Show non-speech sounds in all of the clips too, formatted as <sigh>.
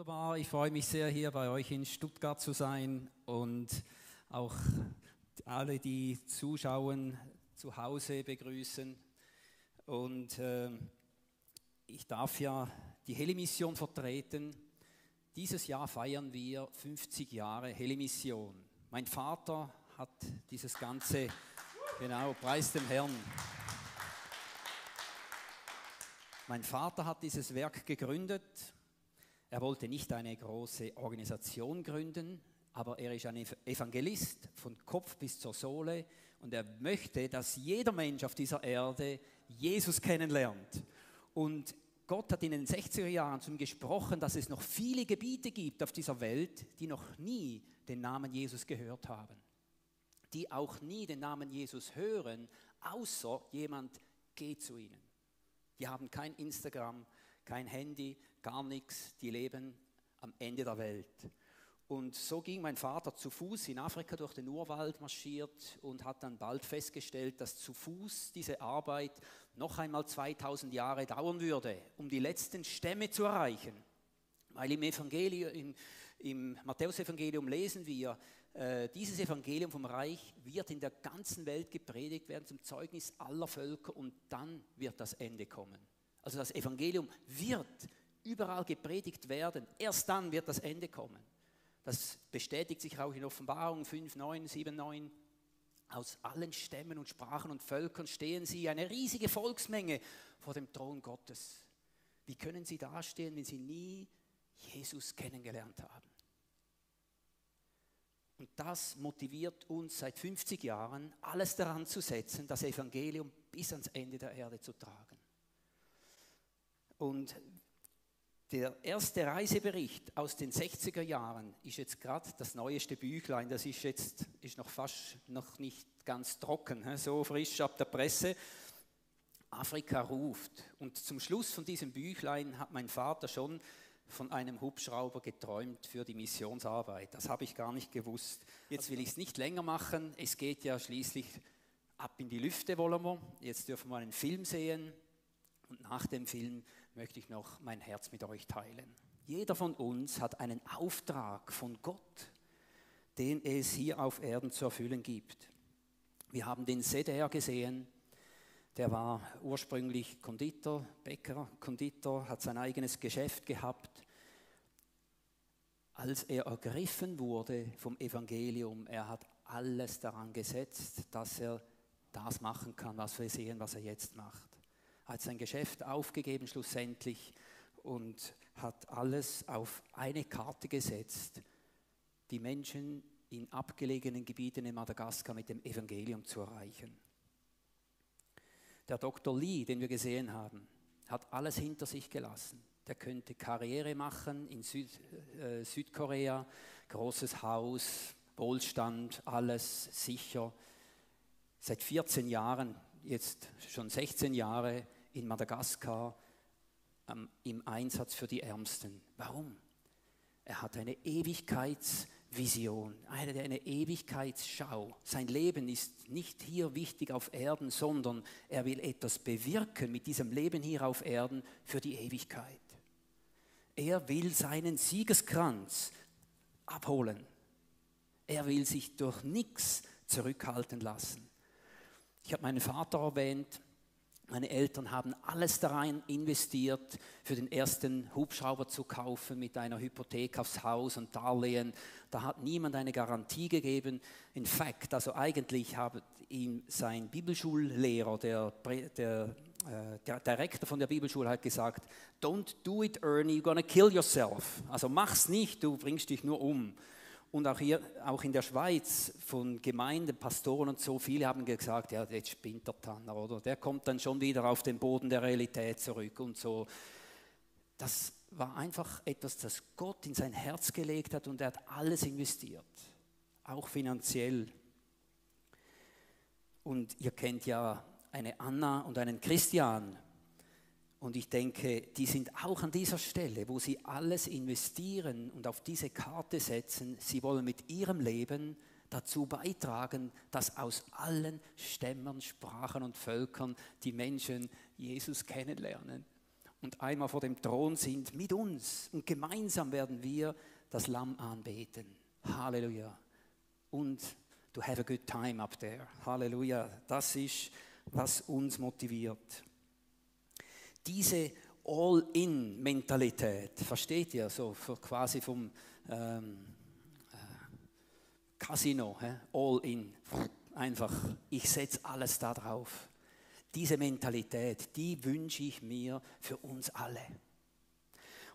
Wunderbar, ich freue mich sehr, hier bei euch in Stuttgart zu sein und auch alle, die zuschauen, zu Hause begrüßen. Und äh, ich darf ja die Heli-Mission vertreten. Dieses Jahr feiern wir 50 Jahre Heli-Mission. Mein Vater hat dieses Ganze, genau, preis dem Herrn. Mein Vater hat dieses Werk gegründet er wollte nicht eine große Organisation gründen, aber er ist ein Evangelist von Kopf bis zur Sohle und er möchte, dass jeder Mensch auf dieser Erde Jesus kennenlernt. Und Gott hat in den 60er Jahren zu ihm gesprochen, dass es noch viele Gebiete gibt auf dieser Welt, die noch nie den Namen Jesus gehört haben. Die auch nie den Namen Jesus hören, außer jemand geht zu ihnen. Die haben kein Instagram, kein Handy, gar nichts, die leben am Ende der Welt. Und so ging mein Vater zu Fuß in Afrika durch den Urwald marschiert und hat dann bald festgestellt, dass zu Fuß diese Arbeit noch einmal 2000 Jahre dauern würde, um die letzten Stämme zu erreichen. Weil im Evangelium, im, im Matthäusevangelium lesen wir, äh, dieses Evangelium vom Reich wird in der ganzen Welt gepredigt werden zum Zeugnis aller Völker und dann wird das Ende kommen. Also das Evangelium wird überall gepredigt werden. Erst dann wird das Ende kommen. Das bestätigt sich auch in Offenbarung 5, 9, 7, 9. Aus allen Stämmen und Sprachen und Völkern stehen sie, eine riesige Volksmenge vor dem Thron Gottes. Wie können sie dastehen, wenn sie nie Jesus kennengelernt haben? Und das motiviert uns seit 50 Jahren, alles daran zu setzen, das Evangelium bis ans Ende der Erde zu tragen. Und der erste Reisebericht aus den 60er Jahren ist jetzt gerade das neueste Büchlein. Das ist jetzt ist noch fast noch nicht ganz trocken, so frisch ab der Presse. Afrika ruft. Und zum Schluss von diesem Büchlein hat mein Vater schon von einem Hubschrauber geträumt für die Missionsarbeit. Das habe ich gar nicht gewusst. Jetzt will ich es nicht länger machen. Es geht ja schließlich ab in die Lüfte, wollen wir. Jetzt dürfen wir einen Film sehen. Und nach dem Film möchte ich noch mein Herz mit euch teilen. Jeder von uns hat einen Auftrag von Gott, den es hier auf Erden zu erfüllen gibt. Wir haben den Seder gesehen, der war ursprünglich Konditor, Bäcker, Konditor, hat sein eigenes Geschäft gehabt. Als er ergriffen wurde vom Evangelium, er hat alles daran gesetzt, dass er das machen kann, was wir sehen, was er jetzt macht hat sein Geschäft aufgegeben schlussendlich und hat alles auf eine Karte gesetzt, die Menschen in abgelegenen Gebieten in Madagaskar mit dem Evangelium zu erreichen. Der Dr. Lee, den wir gesehen haben, hat alles hinter sich gelassen. Der könnte Karriere machen in Süd, äh, Südkorea, großes Haus, Wohlstand, alles sicher. Seit 14 Jahren, jetzt schon 16 Jahre, in Madagaskar ähm, im Einsatz für die Ärmsten. Warum? Er hat eine Ewigkeitsvision, eine, eine Ewigkeitsschau. Sein Leben ist nicht hier wichtig auf Erden, sondern er will etwas bewirken mit diesem Leben hier auf Erden für die Ewigkeit. Er will seinen Siegeskranz abholen. Er will sich durch nichts zurückhalten lassen. Ich habe meinen Vater erwähnt, meine Eltern haben alles daran investiert, für den ersten Hubschrauber zu kaufen mit einer Hypothek aufs Haus und Darlehen. Da hat niemand eine Garantie gegeben. In fact, also eigentlich hat ihm sein Bibelschullehrer, der, der, äh, der Direktor von der Bibelschule hat gesagt, don't do it Ernie, you're gonna kill yourself. Also mach's nicht, du bringst dich nur um. Und auch hier, auch in der Schweiz von Gemeinden, Pastoren und so, viele haben gesagt, ja, jetzt spinnt der Tanner, oder? Der kommt dann schon wieder auf den Boden der Realität zurück und so. Das war einfach etwas, das Gott in sein Herz gelegt hat und er hat alles investiert, auch finanziell. Und ihr kennt ja eine Anna und einen Christian, und ich denke, die sind auch an dieser Stelle, wo sie alles investieren und auf diese Karte setzen. Sie wollen mit ihrem Leben dazu beitragen, dass aus allen Stämmen, Sprachen und Völkern die Menschen Jesus kennenlernen. und einmal vor dem Thron sind mit uns und gemeinsam werden wir das Lamm anbeten. Halleluja. Und to have a good time up there. Halleluja. Das ist, was uns motiviert. Diese All-in-Mentalität, versteht ihr, so quasi vom ähm, äh, Casino, All-in, einfach, ich setze alles da drauf. Diese Mentalität, die wünsche ich mir für uns alle.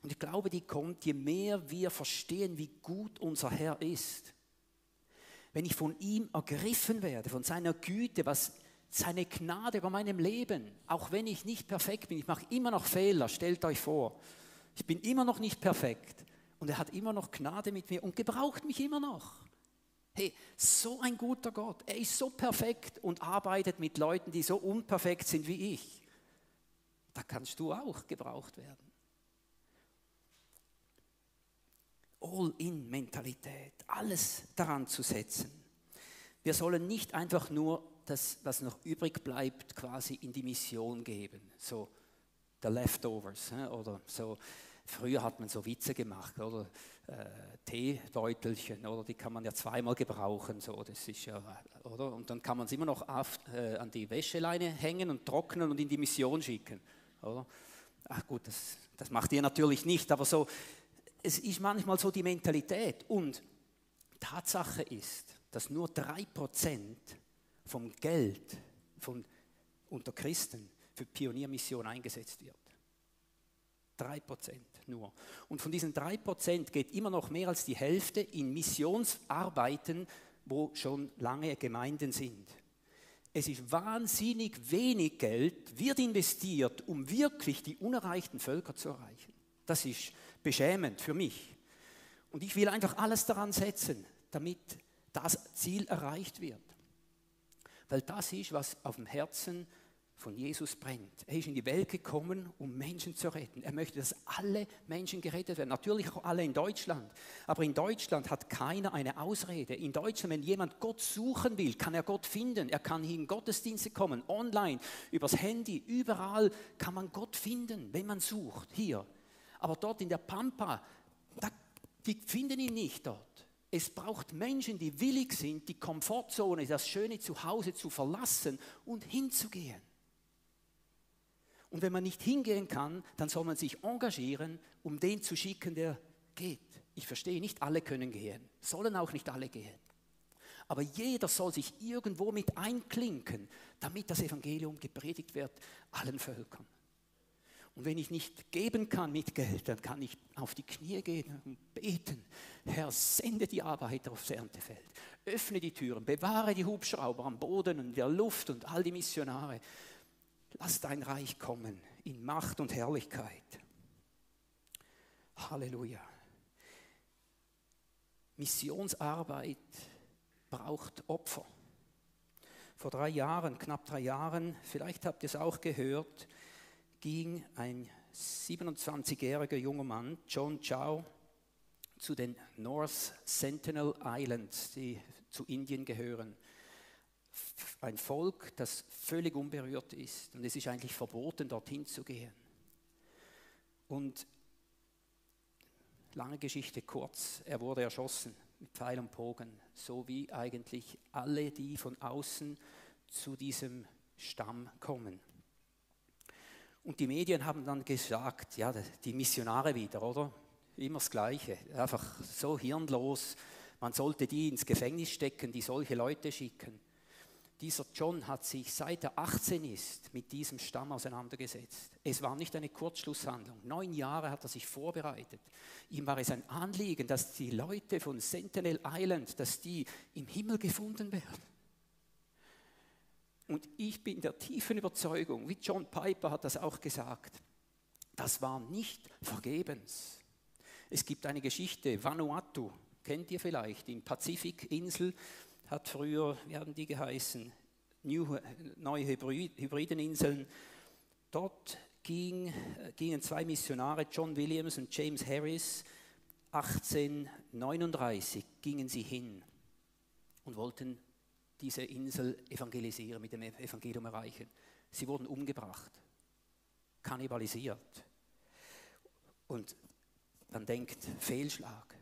Und ich glaube, die kommt, je mehr wir verstehen, wie gut unser Herr ist. Wenn ich von ihm ergriffen werde, von seiner Güte, was seine Gnade über meinem Leben, auch wenn ich nicht perfekt bin, ich mache immer noch Fehler, stellt euch vor. Ich bin immer noch nicht perfekt und er hat immer noch Gnade mit mir und gebraucht mich immer noch. Hey, so ein guter Gott. Er ist so perfekt und arbeitet mit Leuten, die so unperfekt sind wie ich. Da kannst du auch gebraucht werden. All-in-Mentalität, alles daran zu setzen. Wir sollen nicht einfach nur das, was noch übrig bleibt, quasi in die Mission geben, so the leftovers oder so Früher hat man so Witze gemacht, oder? Äh, Teebeutelchen, oder? Die kann man ja zweimal gebrauchen, so. Das ist ja, oder? Und dann kann man es immer noch auf, äh, an die Wäscheleine hängen und trocknen und in die Mission schicken, oder? Ach gut, das, das macht ihr natürlich nicht, aber so, es ist manchmal so die Mentalität. Und Tatsache ist, dass nur 3% vom Geld von, unter Christen für Pioniermission eingesetzt wird. Drei Prozent nur. Und von diesen drei Prozent geht immer noch mehr als die Hälfte in Missionsarbeiten, wo schon lange Gemeinden sind. Es ist wahnsinnig wenig Geld, wird investiert, um wirklich die unerreichten Völker zu erreichen. Das ist beschämend für mich. Und ich will einfach alles daran setzen, damit das Ziel erreicht wird. Weil das ist, was auf dem Herzen von Jesus brennt. Er ist in die Welt gekommen, um Menschen zu retten. Er möchte, dass alle Menschen gerettet werden. Natürlich auch alle in Deutschland. Aber in Deutschland hat keiner eine Ausrede. In Deutschland, wenn jemand Gott suchen will, kann er Gott finden. Er kann in Gottesdienste kommen, online, übers Handy, überall kann man Gott finden, wenn man sucht. Hier. Aber dort in der Pampa, da, die finden ihn nicht dort. Es braucht Menschen, die willig sind, die Komfortzone, das schöne Zuhause zu verlassen und hinzugehen. Und wenn man nicht hingehen kann, dann soll man sich engagieren, um den zu schicken, der geht. Ich verstehe, nicht alle können gehen, sollen auch nicht alle gehen. Aber jeder soll sich irgendwo mit einklinken, damit das Evangelium gepredigt wird allen Völkern. Und wenn ich nicht geben kann mit Geld, dann kann ich auf die Knie gehen und beten. Herr, sende die Arbeiter aufs Erntefeld. Öffne die Türen, bewahre die Hubschrauber am Boden und der Luft und all die Missionare. Lass dein Reich kommen in Macht und Herrlichkeit. Halleluja. Missionsarbeit braucht Opfer. Vor drei Jahren, knapp drei Jahren, vielleicht habt ihr es auch gehört, ging ein 27-jähriger junger Mann, John Chow, zu den North Sentinel Islands, die zu Indien gehören ein Volk, das völlig unberührt ist. Und es ist eigentlich verboten, dorthin zu gehen. Und lange Geschichte kurz, er wurde erschossen mit Pfeil und Bogen, so wie eigentlich alle, die von außen zu diesem Stamm kommen. Und die Medien haben dann gesagt, ja, die Missionare wieder, oder? Immer das Gleiche, einfach so hirnlos. Man sollte die ins Gefängnis stecken, die solche Leute schicken dieser John hat sich seit er 18 ist mit diesem Stamm auseinandergesetzt. Es war nicht eine Kurzschlusshandlung. Neun Jahre hat er sich vorbereitet. Ihm war es ein Anliegen, dass die Leute von Sentinel Island, dass die im Himmel gefunden werden. Und ich bin der tiefen Überzeugung, wie John Piper hat das auch gesagt, das war nicht vergebens. Es gibt eine Geschichte, Vanuatu, kennt ihr vielleicht, in Pazifikinsel, hat früher, wie haben die geheißen, New, neue Hybrideninseln. Dort ging, gingen zwei Missionare, John Williams und James Harris, 1839 gingen sie hin und wollten diese Insel evangelisieren, mit dem Evangelium erreichen. Sie wurden umgebracht, kannibalisiert, Und man denkt, Fehlschlag.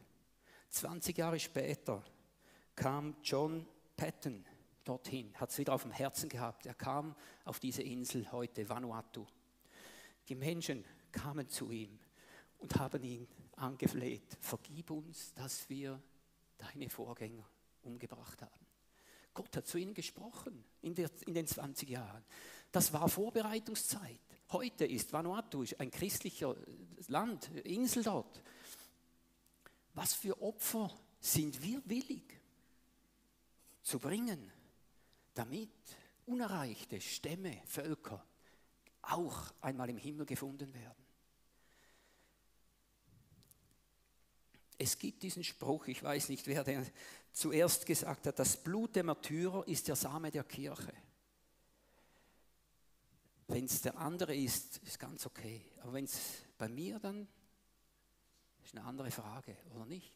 20 Jahre später kam John Patton dorthin, hat es wieder auf dem Herzen gehabt. Er kam auf diese Insel heute, Vanuatu. Die Menschen kamen zu ihm und haben ihn angefleht, vergib uns, dass wir deine Vorgänger umgebracht haben. Gott hat zu ihnen gesprochen in, der, in den 20 Jahren. Das war Vorbereitungszeit. Heute ist Vanuatu ein christlicher Land, Insel dort. Was für Opfer sind wir willig zu bringen, damit unerreichte Stämme, Völker auch einmal im Himmel gefunden werden? Es gibt diesen Spruch, ich weiß nicht, wer den zuerst gesagt hat, das Blut der Märtyrer ist der Same der Kirche. Wenn es der andere ist, ist ganz okay. Aber wenn es bei mir dann, ist eine andere Frage, oder nicht?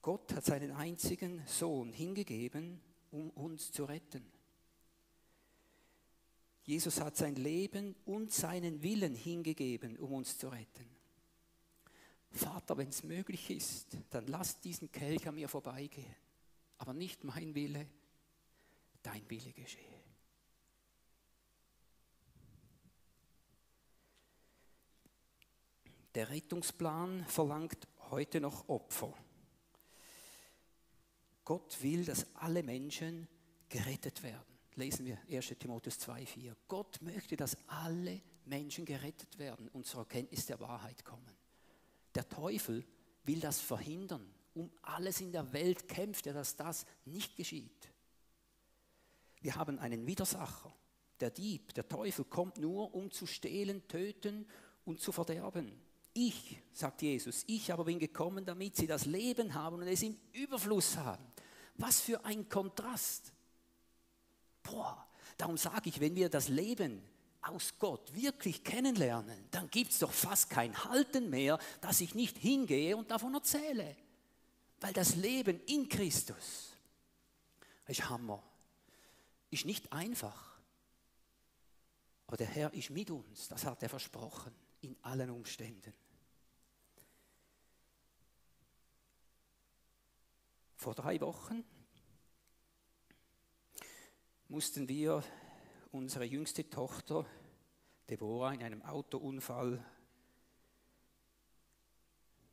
Gott hat seinen einzigen Sohn hingegeben, um uns zu retten. Jesus hat sein Leben und seinen Willen hingegeben, um uns zu retten. Vater, wenn es möglich ist, dann lass diesen Kelch an mir vorbeigehen. Aber nicht mein Wille, dein Wille geschehe. Der Rettungsplan verlangt heute noch Opfer. Gott will, dass alle Menschen gerettet werden lesen wir 1 Timotheus 2,4. Gott möchte, dass alle Menschen gerettet werden und zur Erkenntnis der Wahrheit kommen. Der Teufel will das verhindern. Um alles in der Welt kämpft er, dass das nicht geschieht. Wir haben einen Widersacher. Der Dieb, der Teufel kommt nur, um zu stehlen, töten und zu verderben. Ich, sagt Jesus, ich aber bin gekommen, damit sie das Leben haben und es im Überfluss haben. Was für ein Kontrast. Boah, darum sage ich, wenn wir das Leben aus Gott wirklich kennenlernen, dann gibt es doch fast kein Halten mehr, dass ich nicht hingehe und davon erzähle. Weil das Leben in Christus ist Hammer. Ist nicht einfach. Aber der Herr ist mit uns, das hat er versprochen, in allen Umständen. Vor drei Wochen mussten wir unsere jüngste Tochter Deborah in einem Autounfall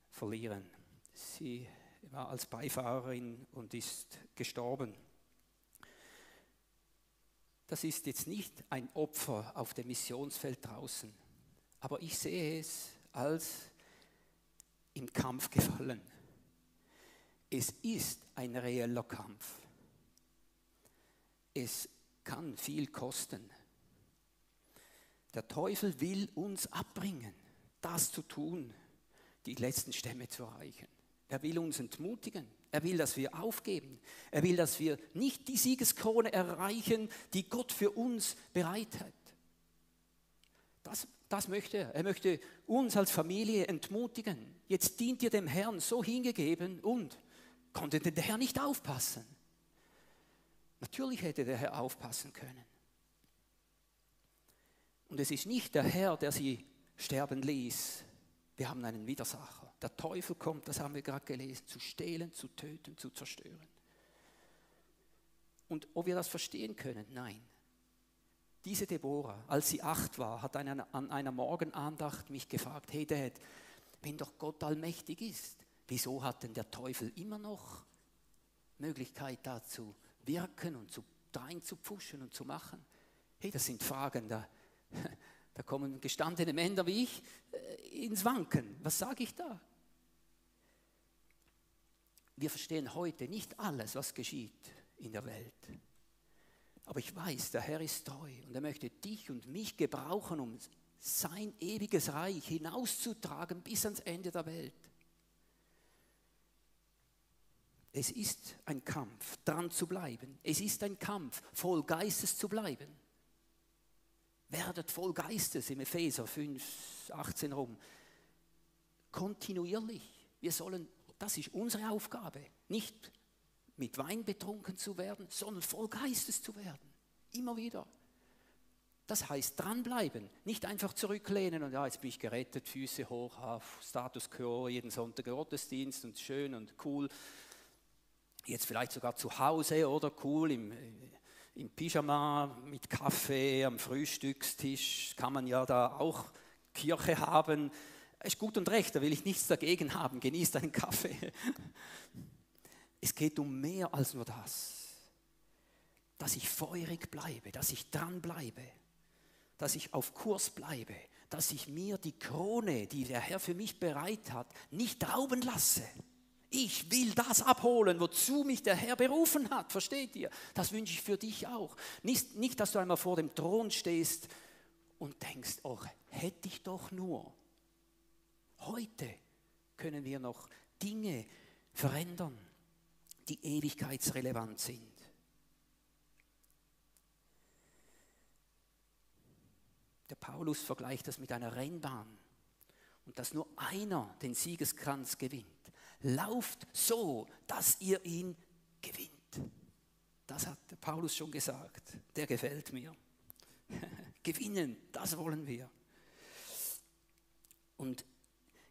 verlieren. Sie war als Beifahrerin und ist gestorben. Das ist jetzt nicht ein Opfer auf dem Missionsfeld draußen, aber ich sehe es als im Kampf gefallen. Es ist ein reeller Kampf es kann viel kosten. Der Teufel will uns abbringen, das zu tun, die letzten Stämme zu erreichen. Er will uns entmutigen. Er will, dass wir aufgeben. Er will, dass wir nicht die Siegeskrone erreichen, die Gott für uns bereit hat. Das, das möchte er. Er möchte uns als Familie entmutigen. Jetzt dient ihr dem Herrn so hingegeben und konnte der Herr nicht aufpassen. Natürlich hätte der Herr aufpassen können. Und es ist nicht der Herr, der sie sterben ließ. Wir haben einen Widersacher. Der Teufel kommt, das haben wir gerade gelesen, zu stehlen, zu töten, zu zerstören. Und ob wir das verstehen können? Nein. Diese Deborah, als sie acht war, hat an einer Morgenandacht mich gefragt, hey Dad, wenn doch Gott allmächtig ist, wieso hat denn der Teufel immer noch Möglichkeit dazu, wirken und zu rein zu pfuschen und zu machen? Hey, das sind Fragen, da, <laughs> da kommen gestandene Männer wie ich äh, ins Wanken. Was sage ich da? Wir verstehen heute nicht alles, was geschieht in der Welt. Aber ich weiß, der Herr ist treu und er möchte dich und mich gebrauchen, um sein ewiges Reich hinauszutragen bis ans Ende der Welt. Es ist ein Kampf, dran zu bleiben. Es ist ein Kampf, voll Geistes zu bleiben. Werdet voll Geistes im Epheser 5, 18 rum. Kontinuierlich. Wir sollen, das ist unsere Aufgabe, nicht mit Wein betrunken zu werden, sondern voll Geistes zu werden. Immer wieder. Das heißt dranbleiben, nicht einfach zurücklehnen und ja, jetzt bin ich gerettet, Füße hoch, auf Status quo, jeden Sonntag Gottesdienst und schön und cool. Jetzt vielleicht sogar zu Hause oder cool im, im Pyjama mit Kaffee am Frühstückstisch kann man ja da auch Kirche haben. Ist gut und recht, da will ich nichts dagegen haben. Genießt einen Kaffee. <laughs> Es geht um mehr als nur das. Dass ich feurig bleibe, dass ich dran bleibe, dass ich auf Kurs bleibe, dass ich mir die Krone, die der Herr für mich bereit hat, nicht rauben lasse. Ich will das abholen, wozu mich der Herr berufen hat. Versteht ihr? Das wünsche ich für dich auch. Nicht, nicht, dass du einmal vor dem Thron stehst und denkst, oh, hätte ich doch nur. Heute können wir noch Dinge verändern, die ewigkeitsrelevant sind. Der Paulus vergleicht das mit einer Rennbahn und dass nur einer den Siegeskranz gewinnt. Lauft so, dass ihr ihn gewinnt. Das hat Paulus schon gesagt. Der gefällt mir. <laughs> Gewinnen, das wollen wir. Und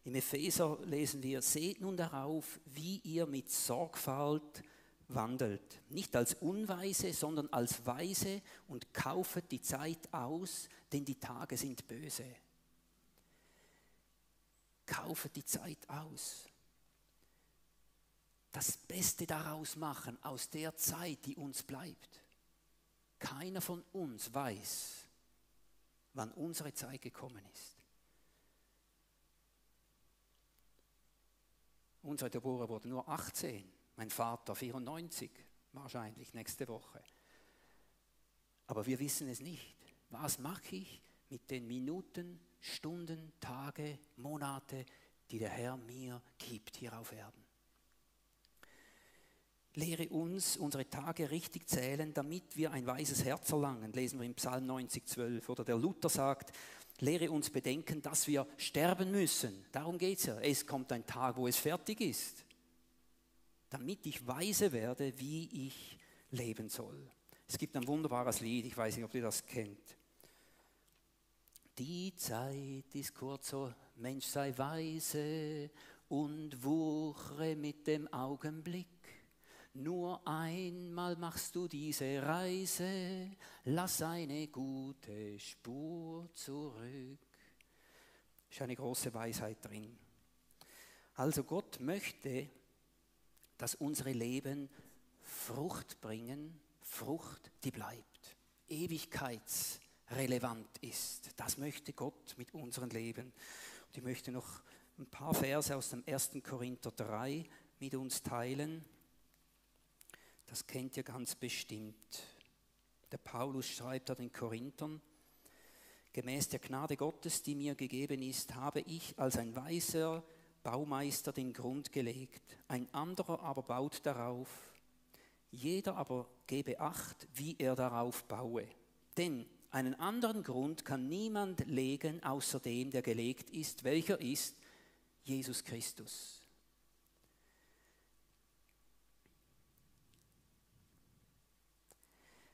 im Epheser lesen wir, seht nun darauf, wie ihr mit Sorgfalt wandelt. Nicht als Unweise, sondern als Weise und kaufet die Zeit aus, denn die Tage sind böse. Kaufet die Zeit aus das Beste daraus machen aus der Zeit, die uns bleibt. Keiner von uns weiß, wann unsere Zeit gekommen ist. Unsere Deborah wurde nur 18, mein Vater 94, wahrscheinlich nächste Woche. Aber wir wissen es nicht. Was mache ich mit den Minuten, Stunden, Tage, Monate, die der Herr mir gibt hier auf Erden? Lehre uns unsere Tage richtig zählen, damit wir ein weises Herz erlangen, lesen wir im Psalm 90, 12. Oder der Luther sagt, lehre uns bedenken, dass wir sterben müssen. Darum geht es ja. Es kommt ein Tag, wo es fertig ist. Damit ich weise werde, wie ich leben soll. Es gibt ein wunderbares Lied, ich weiß nicht, ob ihr das kennt. Die Zeit ist kurz, so Mensch sei weise und wuchre mit dem Augenblick. Nur einmal machst du diese Reise, lass eine gute Spur zurück. Ist eine große Weisheit drin. Also Gott möchte, dass unsere Leben Frucht bringen, Frucht, die bleibt, ewigkeitsrelevant ist. Das möchte Gott mit unserem Leben. Und ich möchte noch ein paar Verse aus dem 1. Korinther 3 mit uns teilen. Das kennt ihr ganz bestimmt. Der Paulus schreibt da den Korinthern, gemäß der Gnade Gottes, die mir gegeben ist, habe ich als ein weiser Baumeister den Grund gelegt, ein anderer aber baut darauf. Jeder aber gebe acht, wie er darauf baue. Denn einen anderen Grund kann niemand legen, außer dem, der gelegt ist, welcher ist Jesus Christus.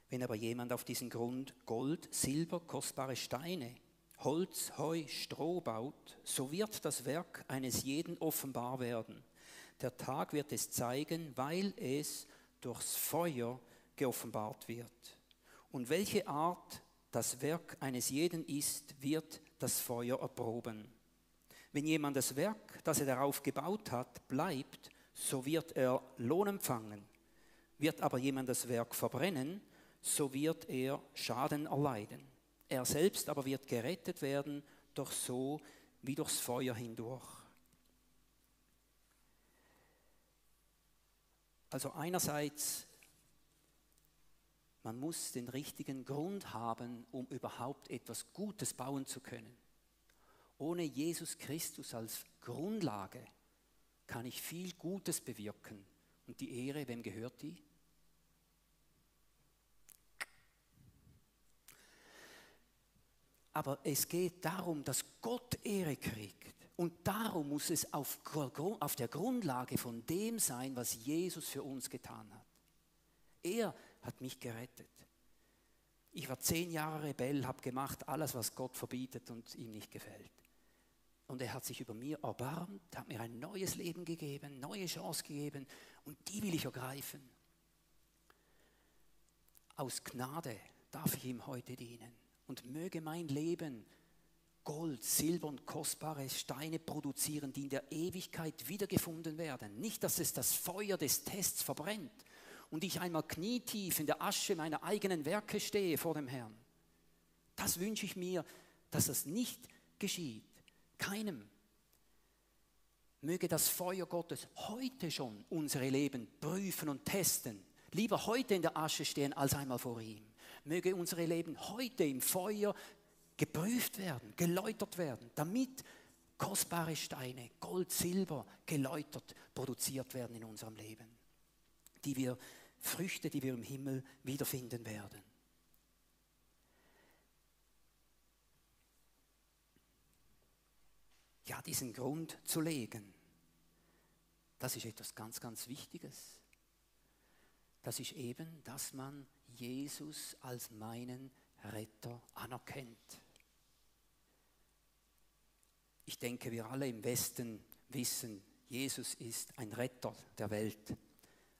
Wenn aber jemand auf diesen Grund Gold, Silber, kostbare Steine, Holz, Heu, Stroh baut, so wird das Werk eines jeden offenbar werden. Der Tag wird es zeigen, weil es durchs Feuer geoffenbart wird. Und welche Art das Werk eines jeden ist, wird das Feuer erproben. Wenn jemand das Werk, das er darauf gebaut hat, bleibt, so wird er Lohn empfangen. Wird aber jemand das Werk verbrennen, so wird er Schaden erleiden. Er selbst aber wird gerettet werden, doch so wie durchs Feuer hindurch. Also einerseits, man muss den richtigen Grund haben, um überhaupt etwas Gutes bauen zu können. Ohne Jesus Christus als Grundlage kann ich viel Gutes bewirken. Und die Ehre, wem gehört die? Aber es geht darum, dass Gott Ehre kriegt. Und darum muss es auf, auf der Grundlage von dem sein, was Jesus für uns getan hat. Er hat mich gerettet. Ich war zehn Jahre Rebell, habe gemacht alles, was Gott verbietet und ihm nicht gefällt. Und er hat sich über mir erbarmt, hat mir ein neues Leben gegeben, neue Chance gegeben und die will ich ergreifen. Aus Gnade darf ich ihm heute dienen und möge mein Leben Gold, Silber und kostbare Steine produzieren, die in der Ewigkeit wiedergefunden werden. Nicht, dass es das Feuer des Tests verbrennt und ich einmal knietief in der Asche meiner eigenen Werke stehe vor dem Herrn. Das wünsche ich mir, dass das nicht geschieht. Keinem. Möge das Feuer Gottes heute schon unsere Leben prüfen und testen. Lieber heute in der Asche stehen als einmal vor ihm. Möge unsere Leben heute im Feuer geprüft werden, geläutert werden, damit kostbare Steine, Gold, Silber geläutert produziert werden in unserem Leben, die wir Früchte, die wir im Himmel wiederfinden werden. Ja, diesen Grund zu legen, das ist etwas ganz, ganz Wichtiges. Das ist eben, dass man Jesus als meinen Retter anerkennt. Ich denke, wir alle im Westen wissen, Jesus ist ein Retter der Welt.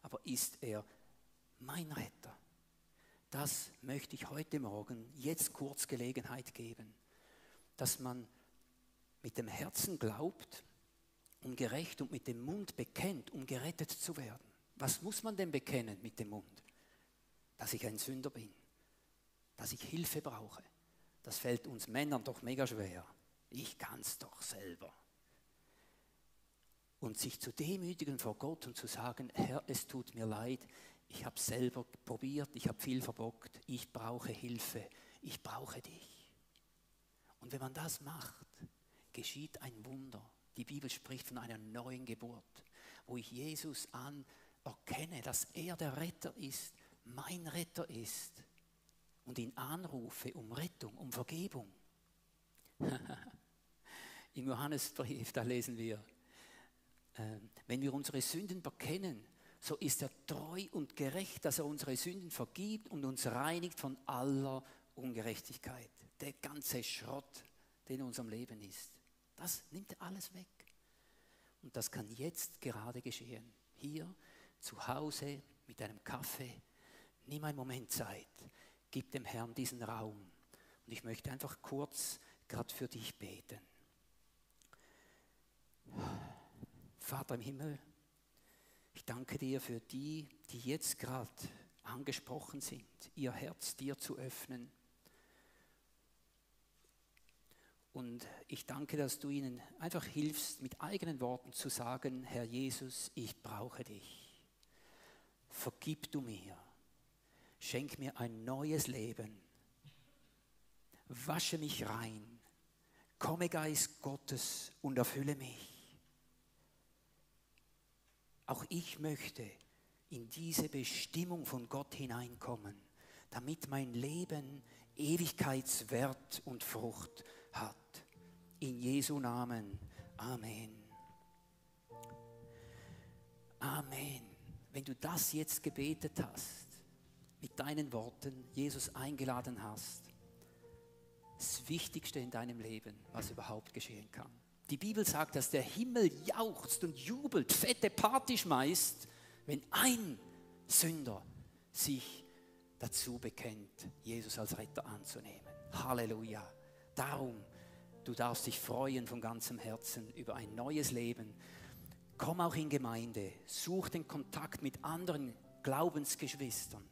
Aber ist er mein Retter? Das möchte ich heute Morgen jetzt kurz Gelegenheit geben, dass man mit dem Herzen glaubt, um gerecht und mit dem Mund bekennt, um gerettet zu werden. Was muss man denn bekennen mit dem Mund? Dass ich ein Sünder bin, dass ich Hilfe brauche. Das fällt uns Männern doch mega schwer ich kann es doch selber. Und sich zu demütigen vor Gott und zu sagen, Herr, es tut mir leid, ich habe selber probiert, ich habe viel verbockt, ich brauche Hilfe, ich brauche dich. Und wenn man das macht, geschieht ein Wunder. Die Bibel spricht von einer neuen Geburt, wo ich Jesus an erkenne, dass er der Retter ist, mein Retter ist und ihn anrufe um Rettung, um Vergebung. <laughs> Im Johannesbrief, da lesen wir, äh, wenn wir unsere Sünden bekennen, so ist er treu und gerecht, dass er unsere Sünden vergibt und uns reinigt von aller Ungerechtigkeit. Der ganze Schrott, der in unserem Leben ist, das nimmt alles weg. Und das kann jetzt gerade geschehen. Hier zu Hause mit einem Kaffee. Nimm einen Moment Zeit. Gib dem Herrn diesen Raum. Und ich möchte einfach kurz gerade für dich beten. Vater im Himmel, ich danke dir für die, die jetzt gerade angesprochen sind, ihr Herz dir zu öffnen. Und ich danke, dass du ihnen einfach hilfst, mit eigenen Worten zu sagen, Herr Jesus, ich brauche dich. Vergib du mir. Schenk mir ein neues Leben. Wasche mich rein. Komme Geist Gottes und erfülle mich. Auch ich möchte in diese Bestimmung von Gott hineinkommen, damit mein Leben Ewigkeitswert und Frucht hat. In Jesu Namen. Amen. Amen. Wenn du das jetzt gebetet hast, mit deinen Worten Jesus eingeladen hast, das Wichtigste in deinem Leben, was überhaupt geschehen kann. Die Bibel sagt, dass der Himmel jauchzt und jubelt, fette Party schmeißt, wenn ein Sünder sich dazu bekennt, Jesus als Retter anzunehmen. Halleluja. Darum, du darfst dich freuen von ganzem Herzen über ein neues Leben. Komm auch in Gemeinde, such den Kontakt mit anderen Glaubensgeschwistern,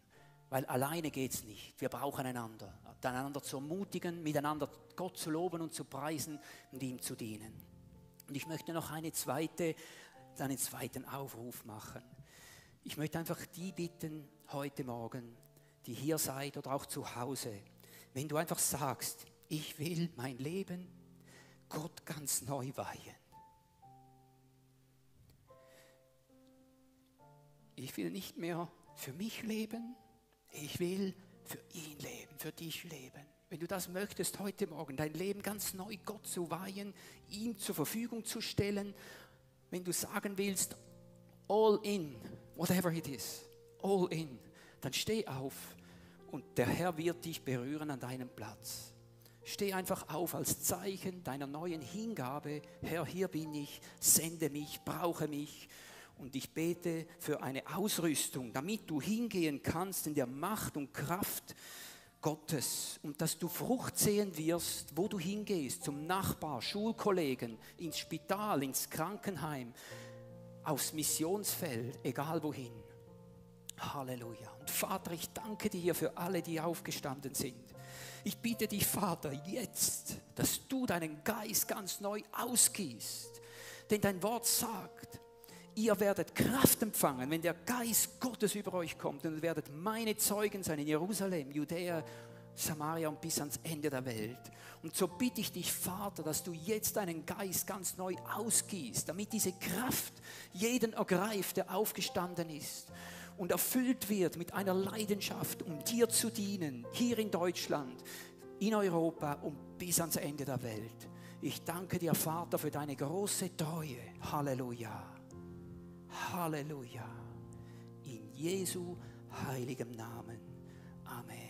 weil alleine geht es nicht. Wir brauchen einander, einander zu ermutigen, miteinander Gott zu loben und zu preisen und ihm zu dienen. Und ich möchte noch eine zweite, einen zweiten Aufruf machen. Ich möchte einfach die bitten heute Morgen, die hier seid oder auch zu Hause, wenn du einfach sagst, ich will mein Leben Gott ganz neu weihen. Ich will nicht mehr für mich leben, ich will für ihn leben, für dich leben. Wenn du das möchtest, heute Morgen dein Leben ganz neu Gott zu weihen, ihm zur Verfügung zu stellen, wenn du sagen willst, all in, whatever it is, all in, dann steh auf und der Herr wird dich berühren an deinem Platz. Steh einfach auf als Zeichen deiner neuen Hingabe. Herr, hier bin ich, sende mich, brauche mich. Und ich bete für eine Ausrüstung, damit du hingehen kannst in der Macht und Kraft Gottes und dass du Frucht sehen wirst, wo du hingehst, zum Nachbar, Schulkollegen, ins Spital, ins Krankenheim, aufs Missionsfeld, egal wohin. Halleluja. Und Vater, ich danke dir für alle, die aufgestanden sind. Ich bitte dich, Vater, jetzt, dass du deinen Geist ganz neu ausgießt. Denn dein Wort sagt, ihr werdet Kraft empfangen, wenn der Geist Gottes über euch kommt und werdet meine Zeugen sein in Jerusalem, Judäa, Samaria und bis ans Ende der Welt. Und so bitte ich dich, Vater, dass du jetzt deinen Geist ganz neu ausgießt, damit diese Kraft jeden ergreift, der aufgestanden ist und erfüllt wird mit einer Leidenschaft, um dir zu dienen, hier in Deutschland, in Europa und bis ans Ende der Welt. Ich danke dir, Vater, für deine große Treue. Halleluja. Halleluja. In Jesu heiligem Namen. Amen.